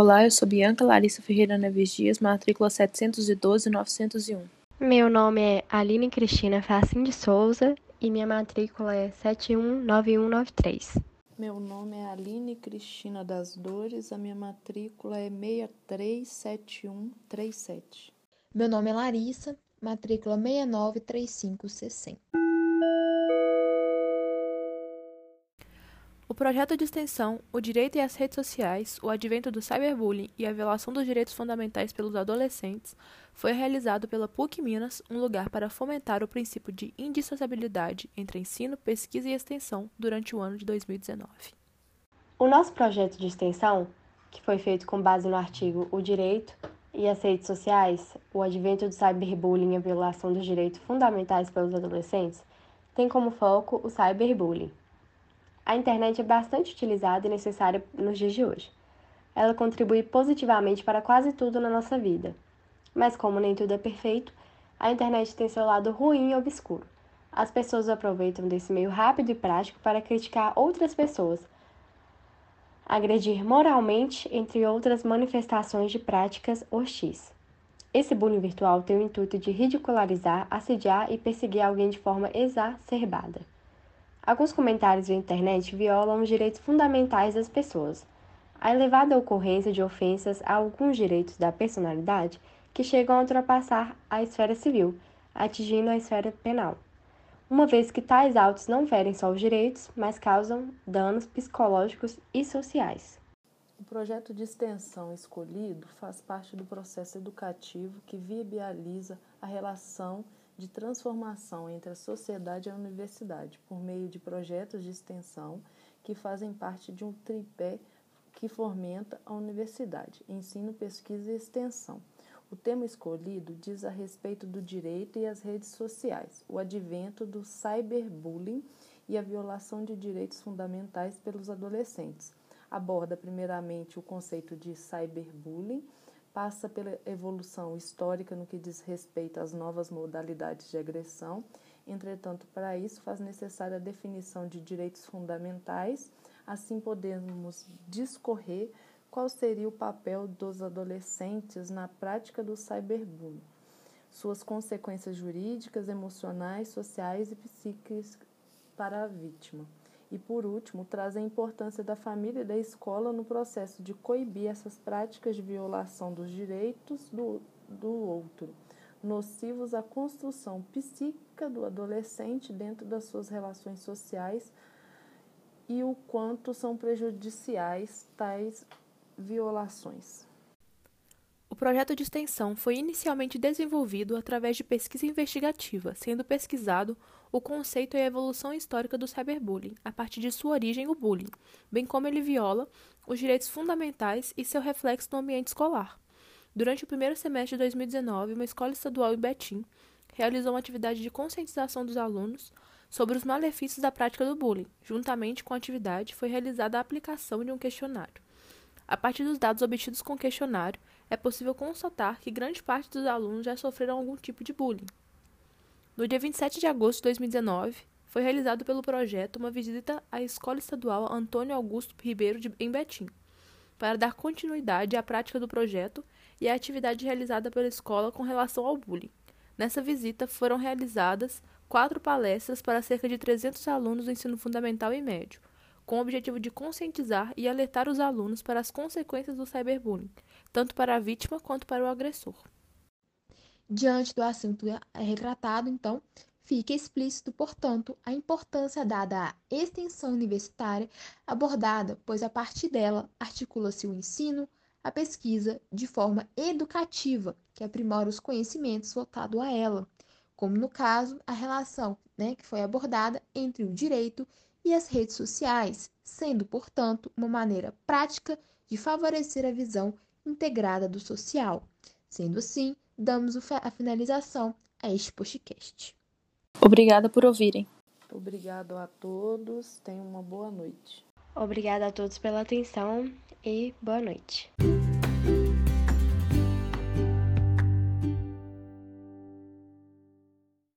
Olá, eu sou Bianca Larissa Ferreira Neves Dias, matrícula 712-901. Meu nome é Aline Cristina Facim de Souza e minha matrícula é 719193. Meu nome é Aline Cristina das Dores, a minha matrícula é 637137. Meu nome é Larissa, matrícula 693560. O projeto de extensão O Direito e as Redes Sociais, o advento do cyberbullying e a violação dos direitos fundamentais pelos adolescentes foi realizado pela PUC Minas, um lugar para fomentar o princípio de indissociabilidade entre ensino, pesquisa e extensão durante o ano de 2019. O nosso projeto de extensão, que foi feito com base no artigo O Direito e as Redes Sociais, o advento do cyberbullying e a violação dos direitos fundamentais pelos adolescentes, tem como foco o cyberbullying a internet é bastante utilizada e necessária nos dias de hoje. Ela contribui positivamente para quase tudo na nossa vida. Mas, como nem tudo é perfeito, a internet tem seu lado ruim e obscuro. As pessoas aproveitam desse meio rápido e prático para criticar outras pessoas, agredir moralmente, entre outras manifestações de práticas hostis. Esse bullying virtual tem o intuito de ridicularizar, assediar e perseguir alguém de forma exacerbada. Alguns comentários na internet violam os direitos fundamentais das pessoas. A elevada ocorrência de ofensas a alguns direitos da personalidade que chegam a ultrapassar a esfera civil, atingindo a esfera penal. Uma vez que tais autos não ferem só os direitos, mas causam danos psicológicos e sociais. O projeto de extensão escolhido faz parte do processo educativo que viabiliza a relação de transformação entre a sociedade e a universidade, por meio de projetos de extensão que fazem parte de um tripé que fomenta a universidade, ensino, pesquisa e extensão. O tema escolhido diz a respeito do direito e as redes sociais, o advento do cyberbullying e a violação de direitos fundamentais pelos adolescentes. Aborda primeiramente o conceito de cyberbullying, passa pela evolução histórica no que diz respeito às novas modalidades de agressão. Entretanto, para isso faz necessária a definição de direitos fundamentais, assim podemos discorrer qual seria o papel dos adolescentes na prática do cyberbullying, suas consequências jurídicas, emocionais, sociais e psíquicas para a vítima. E, por último, traz a importância da família e da escola no processo de coibir essas práticas de violação dos direitos do, do outro, nocivos à construção psíquica do adolescente dentro das suas relações sociais e o quanto são prejudiciais tais violações. Projeto de extensão foi inicialmente desenvolvido através de pesquisa investigativa, sendo pesquisado o conceito e a evolução histórica do cyberbullying, a partir de sua origem, o bullying, bem como ele viola os direitos fundamentais e seu reflexo no ambiente escolar. Durante o primeiro semestre de 2019, uma escola estadual em Betim realizou uma atividade de conscientização dos alunos sobre os malefícios da prática do bullying. Juntamente com a atividade, foi realizada a aplicação de um questionário. A partir dos dados obtidos com o questionário, é possível constatar que grande parte dos alunos já sofreram algum tipo de bullying. No dia 27 de agosto de 2019, foi realizado pelo projeto uma visita à Escola Estadual Antônio Augusto Ribeiro de, em Betim, para dar continuidade à prática do projeto e à atividade realizada pela escola com relação ao bullying. Nessa visita foram realizadas quatro palestras para cerca de 300 alunos do ensino fundamental e médio, com o objetivo de conscientizar e alertar os alunos para as consequências do cyberbullying, tanto para a vítima quanto para o agressor. Diante do assunto retratado, então, fica explícito, portanto, a importância dada à extensão universitária abordada, pois a partir dela articula-se o ensino, a pesquisa de forma educativa, que aprimora os conhecimentos voltados a ela, como no caso a relação né, que foi abordada entre o direito e as redes sociais, sendo, portanto, uma maneira prática de favorecer a visão integrada do social. Sendo assim, damos a finalização a este podcast. Obrigada por ouvirem. Obrigado a todos. Tenham uma boa noite. Obrigada a todos pela atenção e boa noite.